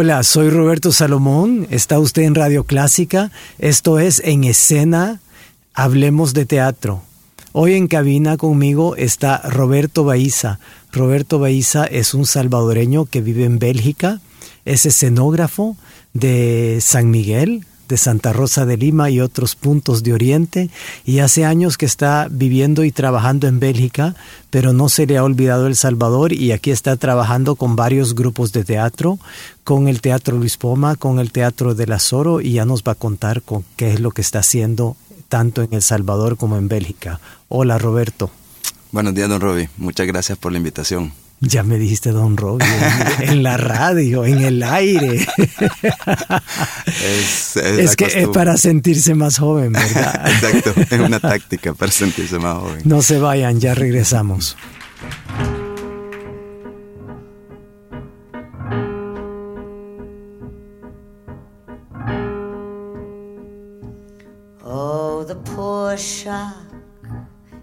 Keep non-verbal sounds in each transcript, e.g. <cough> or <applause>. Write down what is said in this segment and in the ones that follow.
Hola, soy Roberto Salomón, está usted en Radio Clásica, esto es En Escena, Hablemos de Teatro. Hoy en cabina conmigo está Roberto Baiza. Roberto Baiza es un salvadoreño que vive en Bélgica, es escenógrafo de San Miguel, de Santa Rosa de Lima y otros puntos de Oriente, y hace años que está viviendo y trabajando en Bélgica, pero no se le ha olvidado El Salvador y aquí está trabajando con varios grupos de teatro, con el Teatro Luis Poma, con el Teatro del Azoro, y ya nos va a contar con qué es lo que está haciendo tanto en El Salvador como en Bélgica. Hola Roberto. Buenos días, don Roby. Muchas gracias por la invitación. Ya me dijiste Don Robbie, <laughs> en, la radio, en el aire. Es, que es para sentirse más joven, ¿verdad? <laughs> Exacto, es una táctica para sentirse más joven. No se vayan, ya regresamos. Oh, the poor shark,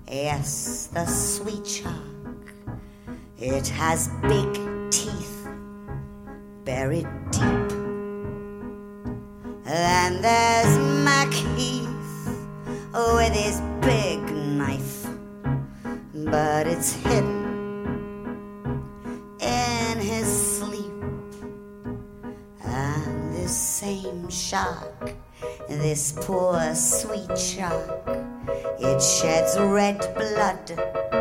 yes, the sweet shark. It has big teeth buried deep. Then there's Macheath with his big knife, but it's hidden in his sleep. And this same shark, this poor sweet shark, it sheds red blood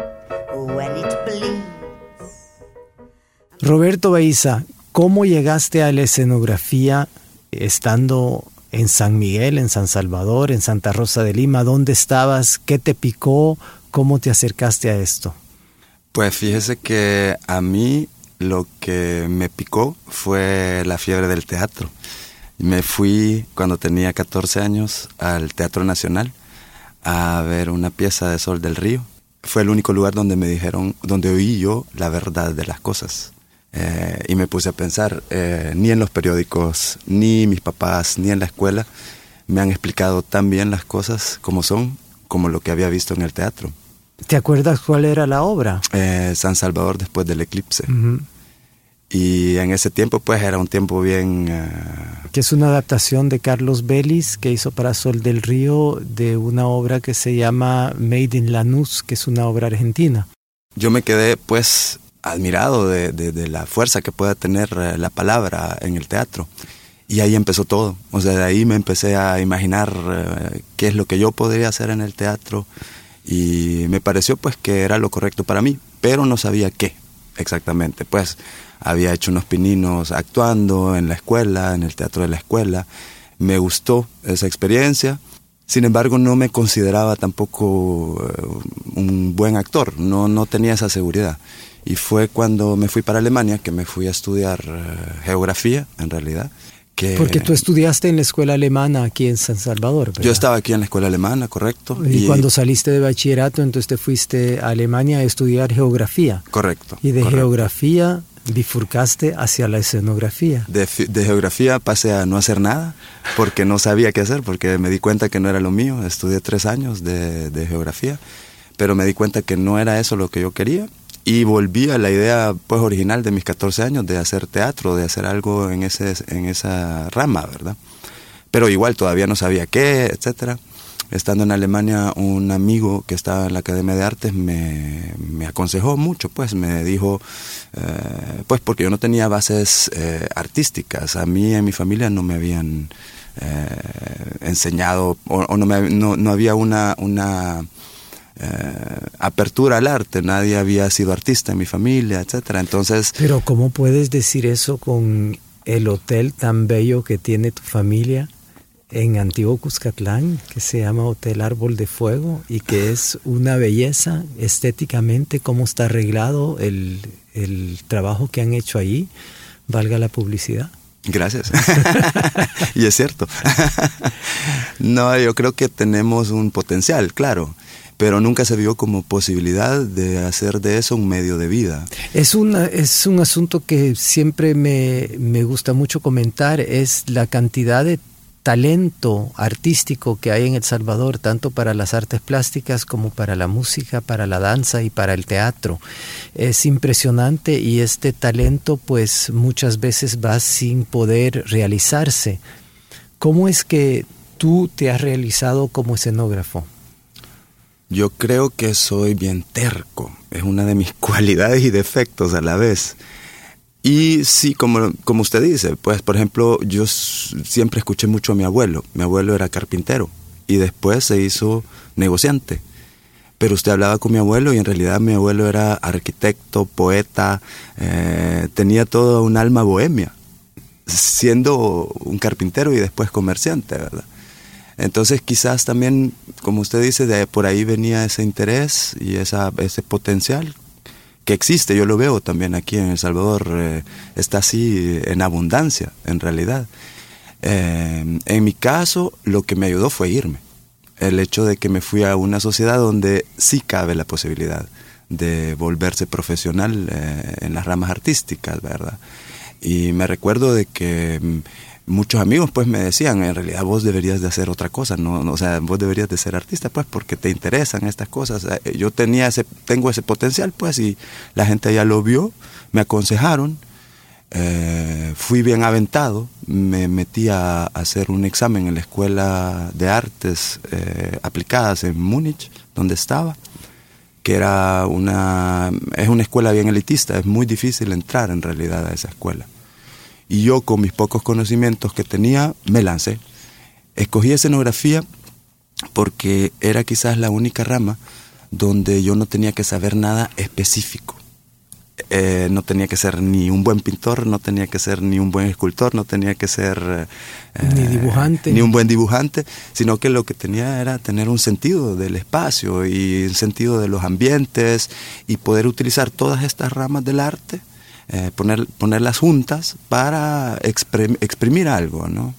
Roberto Baiza, ¿cómo llegaste a la escenografía estando en San Miguel, en San Salvador, en Santa Rosa de Lima? ¿Dónde estabas? ¿Qué te picó? ¿Cómo te acercaste a esto? Pues fíjese que a mí lo que me picó fue la fiebre del teatro. Me fui cuando tenía 14 años al Teatro Nacional a ver una pieza de Sol del Río. Fue el único lugar donde me dijeron, donde oí yo la verdad de las cosas. Eh, y me puse a pensar, eh, ni en los periódicos, ni mis papás, ni en la escuela me han explicado tan bien las cosas como son, como lo que había visto en el teatro. ¿Te acuerdas cuál era la obra? Eh, San Salvador después del eclipse. Y en ese tiempo pues era un tiempo bien... Que es una adaptación de Carlos Vélez que hizo para Sol del Río de una obra que se llama Made in Lanús, que es una obra argentina. Yo me quedé pues admirado de, de, la fuerza que pueda tener eh, la palabra en el teatro. Y ahí empezó todo. O sea, de ahí me empecé a imaginar eh, qué es lo que yo podría hacer en el teatro. Y me pareció pues que era lo correcto para mí, pero no sabía qué exactamente. Pues había hecho unos pininos actuando en la escuela, en el teatro de la escuela. Me gustó esa experiencia. Sin embargo, no me consideraba tampoco eh, un buen actor, no, no tenía esa seguridad. Y fue cuando me fui para Alemania que me fui a estudiar eh, geografía, en realidad. Que Porque tú estudiaste en la escuela alemana aquí en San Salvador. Yo estaba aquí en la escuela alemana, correcto. Y, cuando saliste de bachillerato, entonces te fuiste a Alemania a estudiar geografía. Correcto. Y de geografía bifurcaste hacia la escenografía. De, de, geografía pasé a no hacer nada porque no sabía qué hacer, porque me di cuenta que no era lo mío. Estudié tres años de, de geografía, pero me di cuenta que no era eso lo que yo quería y volví a la idea pues original de mis 14 años de hacer teatro, de hacer algo en, ese, en esa rama, ¿verdad? Pero igual todavía no sabía qué, etcétera. Estando en Alemania, un amigo que estaba en la Academia de Artes me, me aconsejó mucho, pues me dijo, eh, pues porque yo no tenía bases eh, artísticas, a mí en mi familia no me habían eh, enseñado o, o no, me, no, no había una, una eh, apertura al arte, nadie había sido artista en mi familia, etcétera. Entonces, pero cómo puedes decir eso con el hotel tan bello que tiene tu familia en Antiguo Cuscatlán, que se llama Hotel Árbol de Fuego y que es una belleza estéticamente, cómo está arreglado el, el trabajo que han hecho allí, valga la publicidad. Gracias. <laughs> y es cierto. <laughs> no, yo creo que tenemos un potencial, claro pero nunca se vio como posibilidad de hacer de eso un medio de vida. Es, una, es un asunto que siempre me, me gusta mucho comentar, es la cantidad de talento artístico que hay en El Salvador, tanto para las artes plásticas como para la música, para la danza y para el teatro. Es impresionante y este talento pues muchas veces va sin poder realizarse. ¿Cómo es que tú te has realizado como escenógrafo? Yo creo que soy bien terco, es una de mis <laughs> cualidades y defectos a la vez. Y sí, como, como usted dice, pues por ejemplo, yo siempre escuché mucho a mi abuelo. Mi abuelo era carpintero y después se hizo negociante. Pero usted hablaba con mi abuelo y en realidad mi abuelo era arquitecto, poeta, eh, tenía toda un alma bohemia, siendo un carpintero y después comerciante, ¿verdad? Entonces quizás también, como usted dice, de por ahí venía ese interés y esa, ese potencial que existe, yo lo veo también aquí en El Salvador, eh, está así en abundancia, en realidad. Eh, en mi caso, lo que me ayudó fue irme. El hecho de que me fui a una sociedad donde sí cabe la posibilidad de volverse profesional eh, en las ramas artísticas, ¿verdad? Y me recuerdo de que mm, muchos amigos pues me decían, en realidad vos deberías de hacer otra cosa, no, o sea, vos deberías de ser artista pues porque te interesan estas cosas. Eh, yo tenía ese, tengo ese potencial pues y la gente ya lo vio, me aconsejaron, eh, fui bien aventado, me metí a hacer un examen en la Escuela de Artes eh, Aplicadas en Múnich, donde estaba que era una, es una escuela bien elitista, es muy difícil entrar en realidad a esa escuela. Y yo con mis pocos conocimientos que tenía, me lancé. Escogí escenografía porque era quizás la única rama donde yo no tenía que saber nada específico. Eh, no tenía que ser ni un buen pintor, no tenía que ser ni un buen escultor, no tenía que ser ni eh, dibujante, ni un buen dibujante, sino que lo que tenía era tener un sentido del espacio y un sentido de los ambientes y poder utilizar todas estas ramas del arte eh, poner, ponerlas juntas para exprimir algo, ¿no?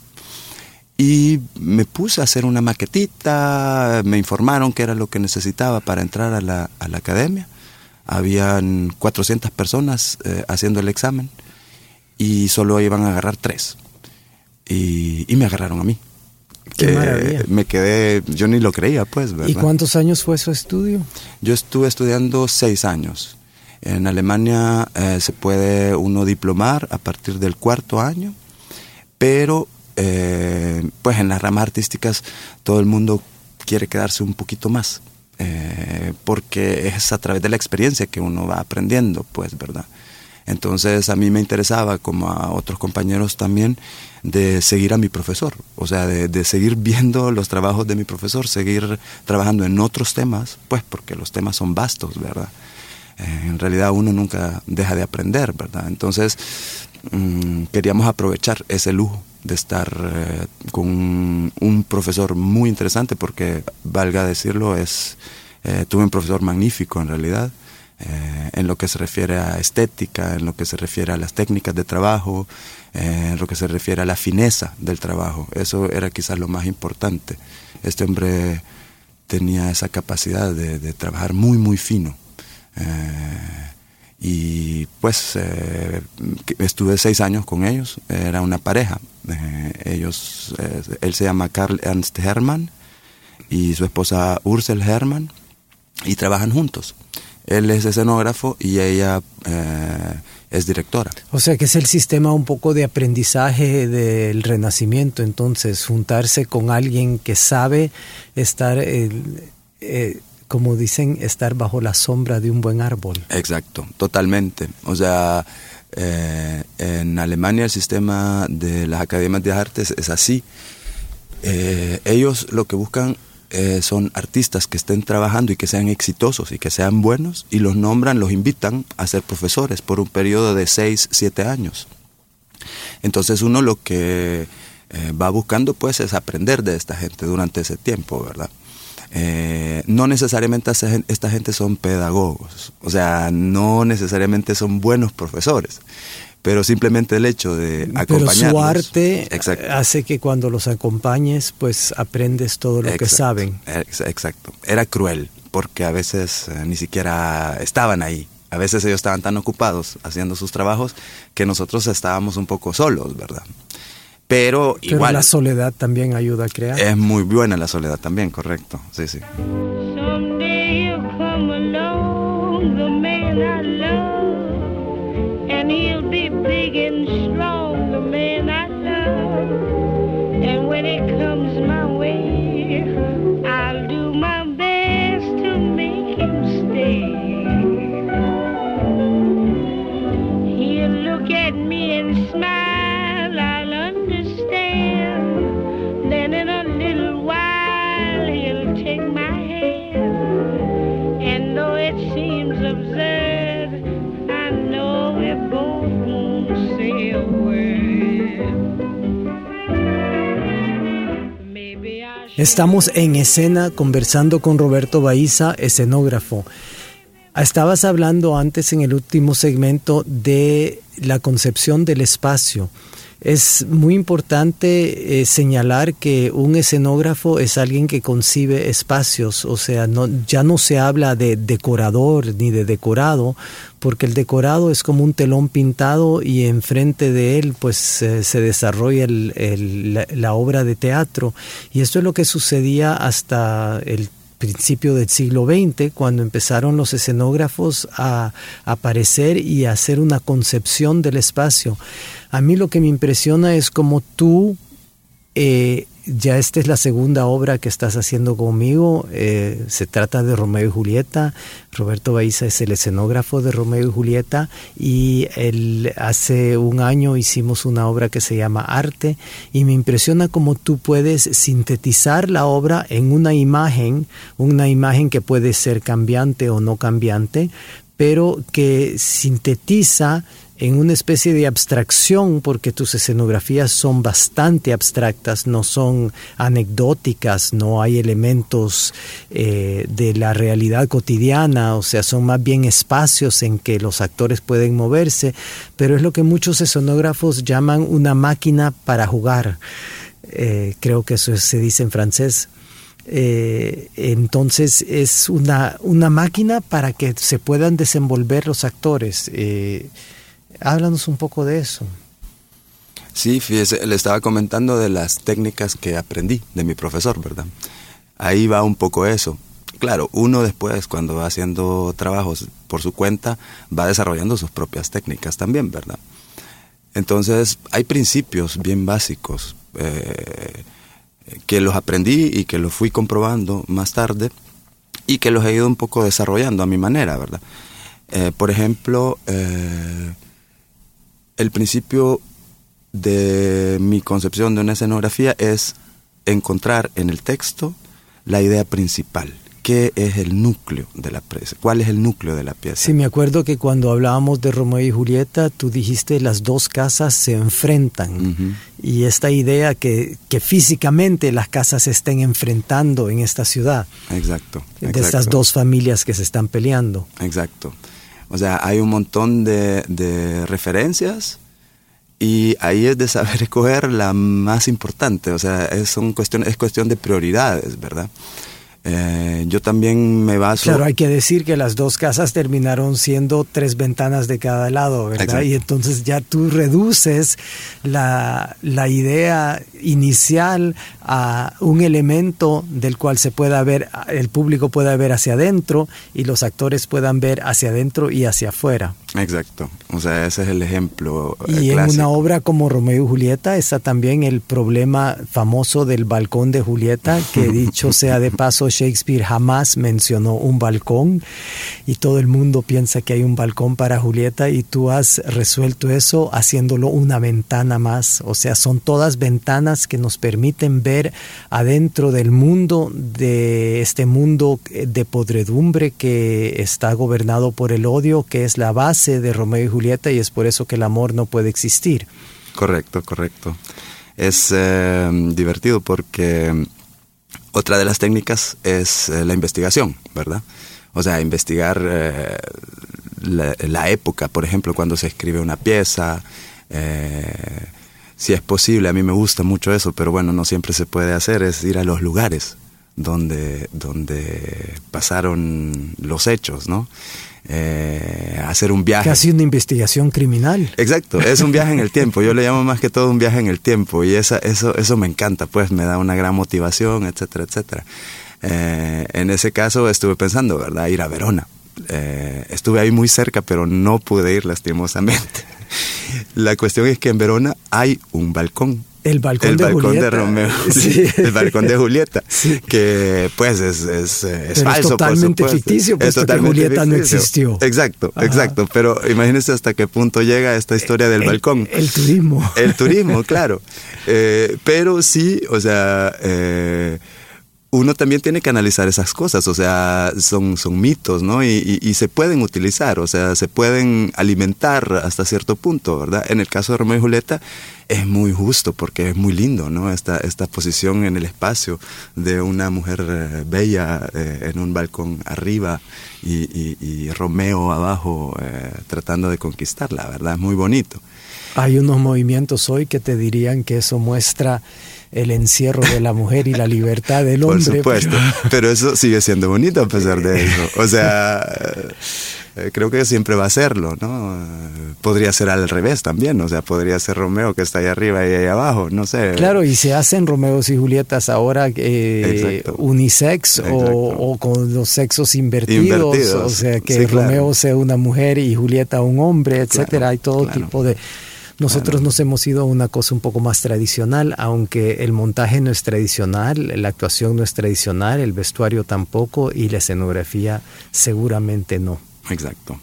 Y me puse a hacer una maquetita, me informaron que era lo que necesitaba para entrar a la, a la academia. Habían 400 personas eh, haciendo el examen y solo iban a agarrar tres. Y, y me agarraron a mí. Qué maravilla. Me quedé, yo ni lo creía, pues, ¿verdad? ¿Y cuántos años fue su estudio? Yo estuve estudiando seis años. En Alemania eh, se puede uno diplomar a partir del cuarto año, pero eh, pues en las ramas artísticas todo el mundo quiere quedarse un poquito más, eh, porque es a través de la experiencia que uno va aprendiendo, pues, ¿verdad? Entonces a mí me interesaba, como a otros compañeros también, de seguir a mi profesor, o sea, de, de, seguir viendo los trabajos de mi profesor, seguir trabajando en otros temas, pues porque los temas son vastos, ¿verdad? Eh, en realidad uno nunca deja de aprender, ¿verdad? Entonces mm, queríamos aprovechar ese lujo de estar eh, con un, profesor muy interesante porque, valga decirlo, es eh, tuve un profesor magnífico en realidad. en lo que se refiere a estética, en lo que se refiere a las técnicas de trabajo, en lo que se refiere a la fineza del trabajo. Eso era quizás lo más importante. Este hombre tenía esa capacidad de trabajar muy, muy fino. Eh, y pues eh, estuve seis años con ellos, era una pareja. Eh, ellos, él se llama Karl Ernst Hermann y su esposa Ursel Hermann y trabajan juntos. Él es escenógrafo y ella es directora. O sea que es el sistema un poco de aprendizaje del renacimiento, entonces juntarse con alguien que sabe estar como dicen, estar bajo la sombra de un buen árbol. Exacto, totalmente. O sea, eh, en Alemania el sistema de las academias de artes es así. Eh, ellos lo que buscan eh, son artistas que estén trabajando y que sean exitosos y que sean buenos y los nombran, los invitan a ser profesores por un periodo de 6, 7 años. Entonces uno lo que va buscando pues es aprender de esta gente durante ese tiempo, ¿verdad? Eh, no necesariamente esta gente son pedagogos, o sea, no necesariamente son buenos profesores, pero simplemente el hecho de acompañarlos. Pero su arte hace que cuando los acompañes, pues aprendes todo lo que saben. Exacto. Era cruel, porque a veces eh, ni siquiera estaban ahí. A veces ellos estaban tan ocupados haciendo sus trabajos que nosotros estábamos un poco solos, ¿verdad? Pero, Pero igual. la soledad también ayuda a crear. Es muy buena la soledad también, correcto. Sí, sí. Estamos en escena conversando con Roberto Baiza, escenógrafo. Estabas hablando antes en el último segmento de la concepción del espacio. Es muy importante eh, señalar que un escenógrafo es alguien que concibe espacios, o sea, no, ya no se habla de decorador ni de decorado, porque el decorado es como un telón pintado y enfrente de él pues se desarrolla la, la obra de teatro. Y esto es lo que sucedía hasta el principio del siglo XX, cuando empezaron los escenógrafos a aparecer y a hacer una concepción del espacio. A mí lo que me impresiona es como tú eh, ya esta es la segunda obra que estás haciendo conmigo. Eh, se trata de Romeo y Julieta. Roberto Baiza es el escenógrafo de Romeo y Julieta y él, hace un año hicimos una obra que se llama Arte y me impresiona cómo tú puedes sintetizar la obra en una imagen, una imagen que puede ser cambiante o no cambiante, pero que sintetiza en una especie de abstracción, porque tus escenografías son bastante abstractas, no son anecdóticas, no hay elementos eh, de la realidad cotidiana, o sea, son más bien espacios en que los actores pueden moverse, pero es lo que muchos escenógrafos llaman una máquina para jugar. Eh, creo que eso se dice en francés. Eh, entonces es una, una máquina para que se puedan desenvolver los actores. Háblanos un poco de eso. Sí, fíjese, le estaba comentando de las técnicas que aprendí de mi profesor, ¿verdad? Ahí va un poco eso. Claro, uno después, cuando va haciendo trabajos por su cuenta, va desarrollando sus propias técnicas también, ¿verdad? Entonces, hay principios bien básicos eh, que los aprendí y que los fui comprobando más tarde y que los he ido un poco desarrollando a mi manera, ¿verdad? Eh, por ejemplo, eh, el principio de mi concepción de una escenografía es encontrar en el texto la idea principal. ¿Qué es el núcleo de la pieza? ¿Cuál es el núcleo de la pieza? Sí, me acuerdo que cuando hablábamos de Romeo y Julieta, tú dijiste las dos casas se enfrentan. Y esta idea que, que, físicamente las casas se estén enfrentando en esta ciudad. Exacto, De estas dos familias que se están peleando. Exacto. O sea, hay un montón de, referencias y ahí es de saber <laughs> escoger la más importante. O sea, es, son cuestión, es cuestión de prioridades, ¿verdad? Eh, yo también me baso... Claro, hay que decir que las dos casas terminaron siendo tres ventanas de cada lado, ¿verdad? Y entonces ya tú reduces la, la, idea inicial a un elemento del cual se pueda ver, el público pueda ver hacia adentro y los actores puedan ver hacia adentro y hacia afuera. Exacto, o sea, ese es el ejemplo. Eh, y en una obra como Romeo y Julieta está también el problema famoso del balcón de Julieta, que <laughs> dicho sea de paso, Shakespeare jamás mencionó un balcón y todo el mundo piensa que hay un balcón para Julieta y tú has resuelto eso haciéndolo una ventana más, o sea, son todas ventanas que nos permiten ver adentro del mundo, de este mundo de podredumbre que está gobernado por el odio, que es la base de Romeo y Julieta y es por eso que el amor no puede existir. Correcto, correcto. Es eh, divertido porque otra de las técnicas es eh, la investigación, ¿verdad? O sea, investigar eh, la, época, por ejemplo, cuando se escribe una pieza, si es posible, a mí me gusta mucho eso, pero bueno, no siempre se puede hacer, es ir a los lugares donde, donde pasaron los hechos, ¿no? Eh, hacer un viaje. Casi una investigación criminal. Exacto, es un viaje en el <laughs> tiempo. Yo le llamo más que todo un viaje en el tiempo y esa, eso, eso me encanta, pues me da una gran motivación, etcétera, etcétera. Eh, en ese caso estuve pensando, ¿verdad? Ir a Verona. Eh, estuve ahí muy cerca, pero no pude ir lastimosamente. <laughs> La cuestión es que en Verona hay un balcón el balcón, el de, balcón Julieta. de Romeo. <laughs> el balcón de Julieta. <laughs> Que pues es, es, es falso. Es totalmente ficticio, puesto es totalmente que Julieta no existió. Exacto, exacto. Pero imagínense hasta qué punto llega esta historia del balcón. El turismo. El turismo, <laughs> claro. Eh, pero sí, o sea. Eh, uno también tiene que analizar esas cosas, o sea, son, son mitos, ¿no? Y, se pueden utilizar, o sea, se pueden alimentar hasta cierto punto, ¿verdad? En el caso de Romeo y Julieta es muy justo porque es muy lindo, ¿no? Esta, esta posición en el espacio de una mujer eh, bella eh, en un balcón arriba y, y Romeo abajo eh, tratando de conquistarla, ¿verdad? Es muy bonito. Hay unos movimientos hoy que te dirían que eso muestra el encierro de la mujer y la libertad del hombre. Por supuesto, pero... eso sigue siendo bonito a pesar de eso. O sea, eh, creo que siempre va a serlo, ¿no? Podría ser al revés también, o sea, podría ser Romeo que está ahí arriba y ahí abajo, no sé. Claro, y se hacen Romeos y Julietas ahora eh, unisex o, o, con los sexos invertidos, o sea, que sí, Romeo sea una mujer y Julieta un hombre, etcétera, claro, hay todo claro. tipo de nosotros nos hemos ido a una cosa un poco más tradicional, aunque el montaje no es tradicional, la actuación no es tradicional, el vestuario tampoco y la escenografía seguramente no. Exacto.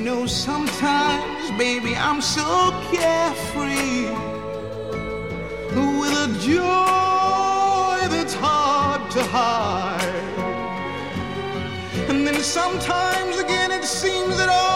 Know, sometimes, baby, I'm so carefree with a joy that's hard to hide. And then sometimes again it seems that all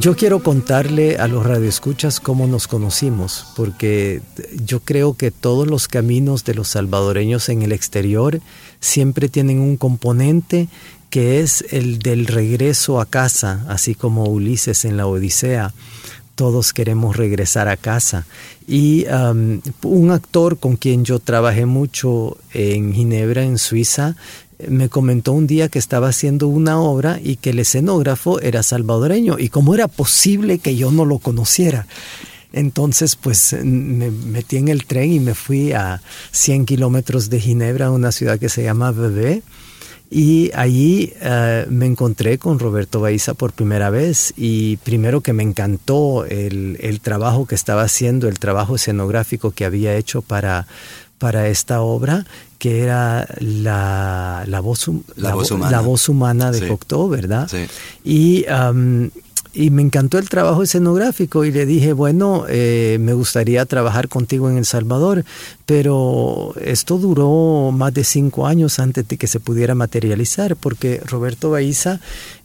Yo quiero contarle a los radioescuchas cómo nos conocimos, porque yo creo que todos los caminos de los salvadoreños en el exterior siempre tienen un componente que es el del regreso a casa, así como Ulises en la Odisea. Todos queremos regresar a casa. Y um, un actor con quien yo trabajé mucho en Ginebra, en Suiza, me comentó un día que estaba haciendo una obra y que el escenógrafo era salvadoreño y cómo era posible que yo no lo conociera. Entonces, pues me metí en el tren y me fui a 100 kilómetros de Ginebra, una ciudad que se llama Bebé. Y allí uh, me encontré con Roberto Baiza por primera vez y primero que me encantó el, el, trabajo que estaba haciendo, el trabajo escenográfico que había hecho para, para esta obra, que era la, la, voz, la, la, voz, humana. la voz humana de Sí. Cocteau, ¿verdad? Sí. Y, um, y me encantó el trabajo escenográfico y le dije, bueno, eh, me gustaría trabajar contigo en El Salvador, pero esto duró más de cinco años antes de que se pudiera materializar, porque Roberto Baiza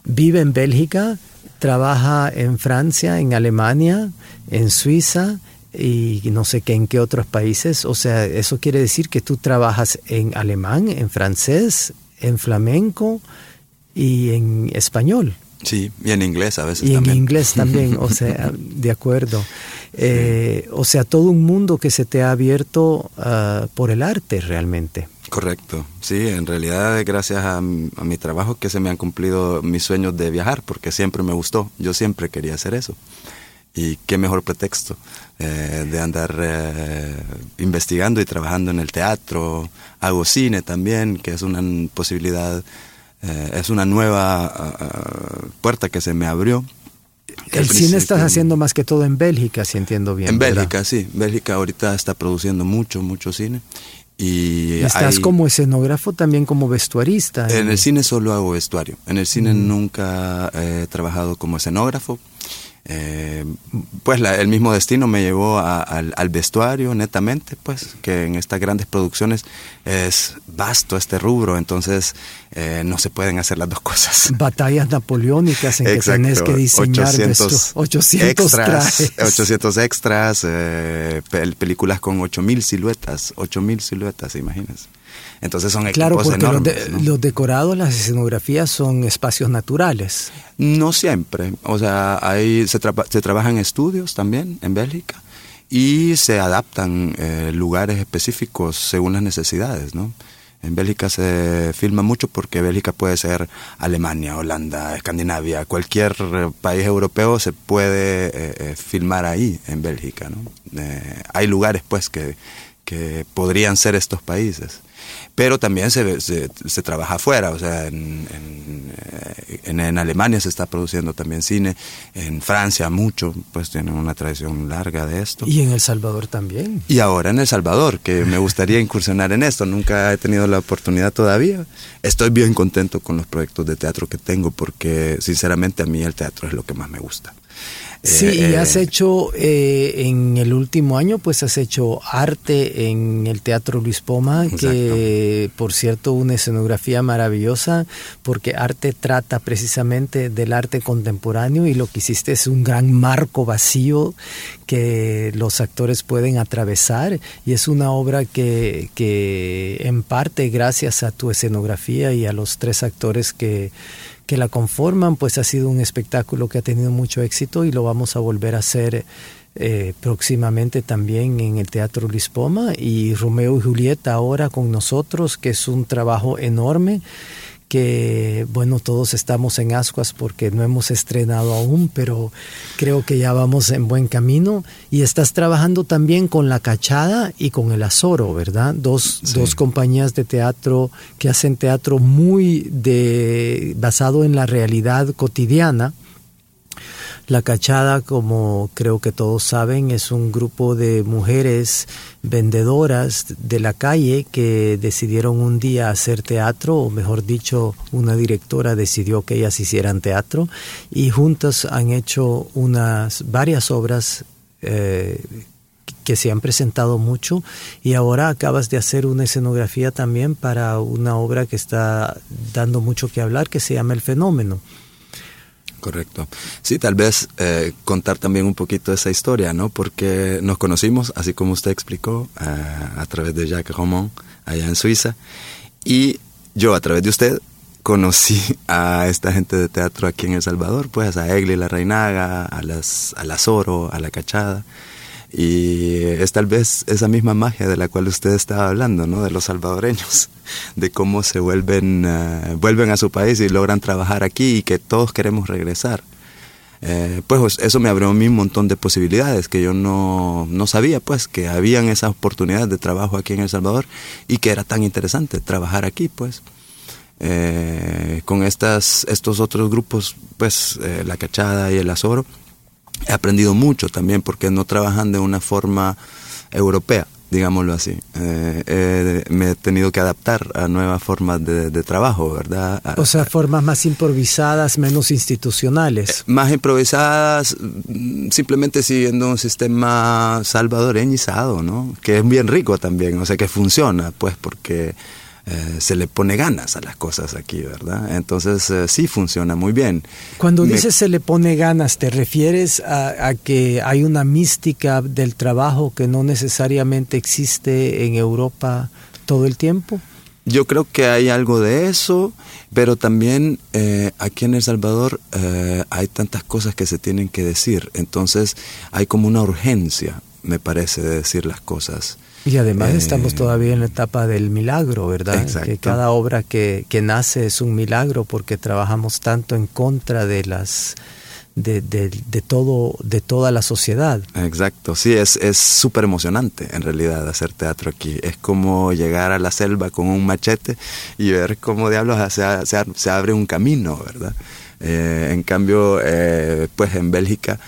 vive en Bélgica, trabaja en Francia, en Alemania, en Suiza, y no sé qué en qué otros países. O sea, eso quiere decir que tú trabajas en alemán, en francés, en flamenco y en español. Sí, y en inglés a veces Y también. en inglés también, o sea, <laughs> de acuerdo. Eh, o sea, todo un mundo que se te ha abierto uh, por el arte realmente. Correcto, sí, en realidad gracias a, a, mi trabajo que se me han cumplido mis sueños de viajar, porque siempre me gustó, yo siempre quería hacer eso. Y qué mejor pretexto eh, de andar eh, investigando y trabajando en el teatro. Hago cine también, que es una posibilidad, eh, es una nueva ah, puerta que se me abrió. El cine estás haciendo más que todo en Bélgica, si entiendo bien. En ¿verdad? Bélgica, sí. Bélgica ahorita está produciendo mucho, mucho cine. Y estás hay- como escenógrafo, también como vestuarista. En el cine solo hago vestuario. En el cine nunca he trabajado como escenógrafo. Eh, pues la- el mismo destino me llevó a- al, al vestuario netamente, pues que en estas grandes producciones es vasto este rubro, entonces eh, no se pueden hacer las dos cosas. <laughs> Batallas napoleónicas en que Exacto, tenés que diseñar 800, 800 extras, trajes. 800 extras, eh, pel- películas con 8000 siluetas, 8000 siluetas, imagínense. Entonces son Claro, equipos porque los, enormes. de- ¿no? los decorados, las escenografías son espacios naturales. No siempre, o sea, hay, se, traba- se trabaja en estudios también en Bélgica y se adaptan eh, lugares específicos según las necesidades, ¿no? En Bélgica se filma mucho porque Bélgica puede ser Alemania, Holanda, Escandinavia, cualquier eh, país europeo se puede eh, eh, filmar ahí en Bélgica, ¿no? Eh, hay lugares pues que, que podrían ser estos países. Pero también se, se, se trabaja afuera, o sea, en, en, eh, en- en Alemania se está produciendo también cine, en Francia mucho, pues tienen una tradición larga de esto. Y en El Salvador también. Y ahora en El Salvador, que me gustaría incursionar en esto, nunca he tenido la oportunidad todavía. Estoy bien contento con los proyectos de teatro que tengo porque sinceramente a mí el teatro es lo que más me gusta. Sí, Eh, y eh, has hecho eh, en el último año, pues has hecho arte en el Teatro Luis Poma, que por cierto una escenografía maravillosa, porque arte trata precisamente del arte contemporáneo y lo que hiciste es un gran marco vacío que los actores pueden atravesar y es una obra que, que en parte gracias a tu escenografía y a los tres actores que que la conforman, pues ha sido un espectáculo que ha tenido mucho éxito y lo vamos a volver a hacer eh, próximamente también en el Teatro Luis Poma. Y Romeo y Julieta ahora con nosotros, que es un trabajo enorme que bueno, todos estamos en ascuas porque no hemos estrenado aún, pero creo que ya vamos en buen camino y estás trabajando también con La Cachada y con El Azoro, ¿verdad? Dos, Sí. dos compañías de teatro que hacen teatro muy de basado en la realidad cotidiana. La Cachada, como creo que todos saben, es un grupo de mujeres vendedoras de la calle que decidieron un día hacer teatro, o mejor dicho, una directora decidió que ellas hicieran teatro y juntas han hecho unas varias obras eh, que se han presentado mucho y ahora acabas de hacer una escenografía también para una obra que está dando mucho que hablar que se llama El Fenómeno. Correcto. Sí, tal vez eh, contar también un poquito esa historia, ¿no? Porque nos conocimos, así como usted explicó, eh, a través de Jacques Román, allá en Suiza, y yo a través de usted conocí <laughs> a esta gente de teatro aquí en El Salvador, pues a Egli La Reinaga, a las a la Zoro, a la Cachada, y es tal vez esa misma magia de la cual usted estaba hablando, ¿no? De los salvadoreños, <laughs> de cómo se vuelven, eh, vuelven a su país y logran trabajar aquí y que todos queremos regresar. Eh, pues eso me abrió a mí un montón de posibilidades que yo no, no sabía, pues, que habían esas oportunidades de trabajo aquí en El Salvador y que era tan interesante trabajar aquí, pues. Eh, con estas, estos otros grupos, pues, La Cachada y El Azoro, he aprendido mucho también porque no trabajan de una forma europea, digámoslo así. Eh, eh, me he tenido que adaptar a nuevas formas de, de trabajo, ¿verdad? A- O sea, formas más improvisadas, menos institucionales. más improvisadas, mm, simplemente siguiendo un sistema salvadoreñizado, ¿no? Que es bien rico también, o sea, que funciona, pues, porque eh, se le pone ganas a las cosas aquí, ¿verdad? Entonces, eh, sí funciona muy bien. Cuando Me- dices se le pone ganas, ¿te refieres a, a que hay una mística del trabajo que no necesariamente existe en Europa todo el tiempo? Yo creo que hay algo de eso, pero también eh, aquí en El Salvador hay tantas cosas que se tienen que decir, entonces hay como una urgencia, me parece, de decir las cosas. Y además Eh, estamos todavía en la etapa del milagro, ¿verdad? Exacto. Que cada obra que, que nace es un milagro porque trabajamos tanto en contra de las de, de, de todo, de toda la sociedad. Exacto, sí, es es súper emocionante en realidad hacer teatro aquí. Es como llegar a la selva con un machete y ver cómo diablos se, se, se abre un camino, ¿verdad? Eh, en cambio, eh, pues en Bélgica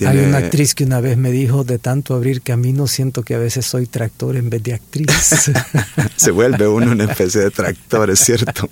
hay una actriz que una vez me dijo, de tanto abrir camino, siento que a veces soy tractor en vez de actriz. <laughs> Se vuelve uno una especie de tractor, es cierto.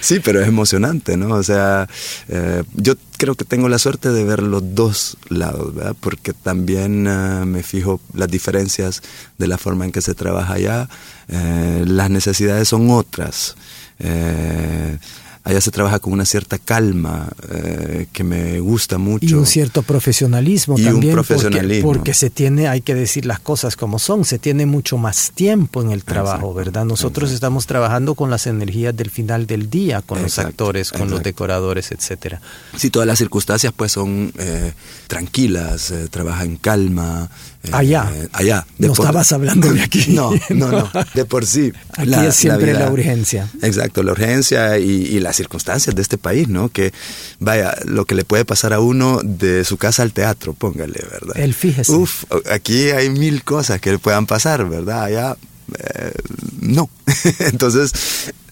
Sí, pero es emocionante, ¿no? O sea, eh, yo creo que tengo la suerte de ver los dos lados, ¿verdad? Porque también uh, me fijo las diferencias de la forma en que se trabaja allá. Eh, las necesidades son otras. Eh, allá se trabaja con una cierta calma eh, que me gusta mucho. Y un cierto profesionalismo y también. Un profesionalismo. Porque, porque, se tiene, hay que decir las cosas como son, se tiene mucho más tiempo en el trabajo, exacto, ¿verdad? Nosotros exacto. estamos trabajando con las energías del final del día, con exacto, los actores, con los decoradores, etcétera. Sí, todas las circunstancias pues son eh, tranquilas, eh, trabaja en calma. Allá. allá. no por... estabas hablando de aquí. <laughs> No, no, no. <laughs> De por sí. Aquí la, es siempre la, urgencia. Exacto, la urgencia y, y las circunstancias de este país, ¿no? Que vaya, lo que le puede pasar a uno de su casa al teatro, póngale, ¿verdad? El fíjese. Uf, aquí hay mil cosas que le puedan pasar, ¿verdad? Allá eh, no. <laughs> Entonces,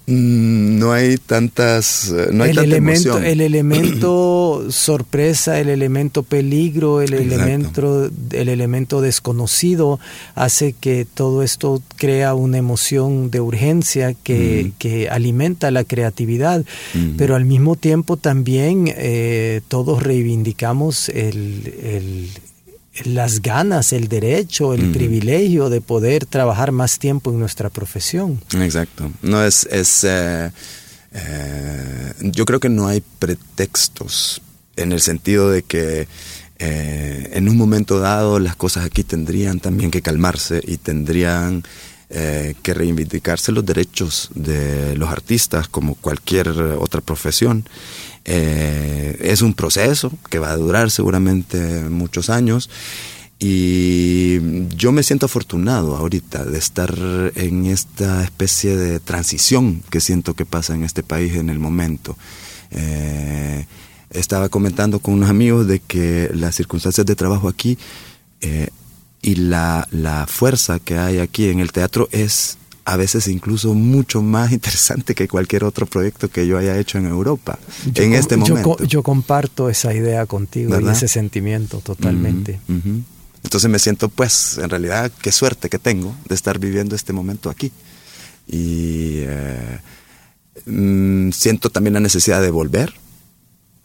no hay tantas no hay el tanta elemento emoción. el elemento <clears throat> sorpresa el elemento peligro el Exacto. elemento el elemento desconocido hace que todo esto crea una emoción de urgencia que, mm. que alimenta la creatividad mm. pero al mismo tiempo también eh, todos reivindicamos el, el las ganas, el derecho, el privilegio de poder trabajar más tiempo en nuestra profesión. Exacto. No es, es eh, eh, yo creo que no hay pretextos en el sentido de que eh, en un momento dado las cosas aquí tendrían también que calmarse y tendrían eh, que reivindicarse los derechos de los artistas como cualquier otra profesión. Eh, es un proceso que va a durar seguramente muchos años y yo me siento afortunado ahorita de estar en esta especie de transición que siento que pasa en este país en el momento. Eh, estaba comentando con unos amigos de que las circunstancias de trabajo aquí eh, y la, la fuerza que hay aquí en el teatro es a veces incluso mucho más <laughs> interesante que cualquier otro proyecto que yo haya hecho en Europa yo, en este momento. Yo, yo, comparto esa idea contigo ¿verdad? y ese sentimiento totalmente. Uh -huh, uh -huh. Entonces me siento, pues, en realidad, qué suerte que tengo de estar viviendo este momento aquí. Y eh, mmm, siento también la necesidad de volver,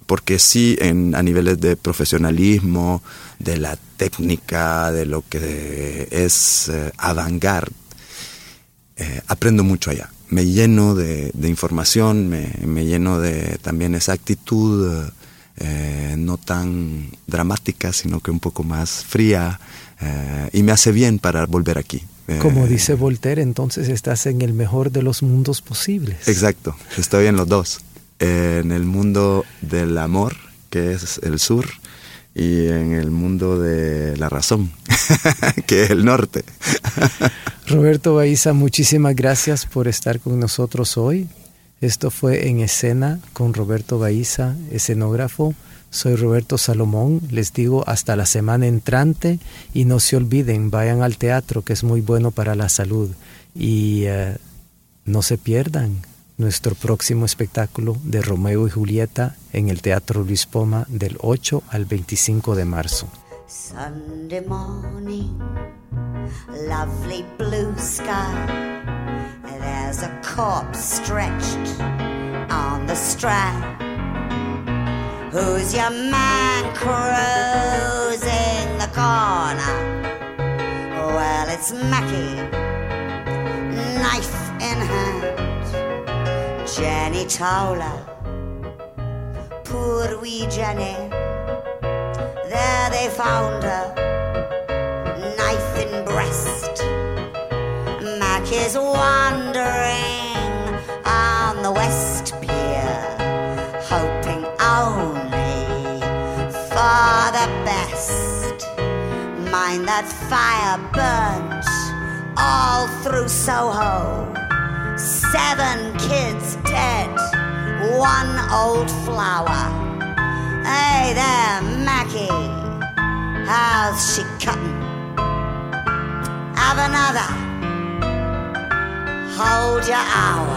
porque sí, en, a niveles de profesionalismo, de la técnica, de lo que es eh, avant-garde, eh, aprendo mucho allá. Me lleno de, de información, me, me, lleno de también esa actitud eh, no tan dramática, sino que un poco más fría, eh, y me hace bien para volver aquí. Como dice Voltaire, entonces estás en el mejor de los mundos posibles. Exacto, estoy en los dos. en el mundo del amor, que es el sur, y en el mundo de la razón, <laughs> que es el norte. <laughs> Roberto Baiza, muchísimas gracias por estar con nosotros hoy. Esto fue en escena con Roberto Baiza, escenógrafo. Soy Roberto Salomón. Les digo hasta la semana entrante y no se olviden, vayan al teatro que es muy bueno para la salud y uh, no se pierdan nuestro próximo espectáculo de Romeo y Julieta en el Teatro Luis Poma del 8 al 25 de marzo. Sunday morning, lovely blue sky. There's a corpse stretched on the strand. Who's your man cruising the corner? Well, it's Mackie, Jenny Towler, poor wee Jenny. There they found her, knife in breast. Mac is wandering on the West Pier, hoping only for the best. Mind that fire burnt all through Soho. Seven kids dead, one old flower Hey there, Mackie. How's she cutting? Have another. Hold your hour.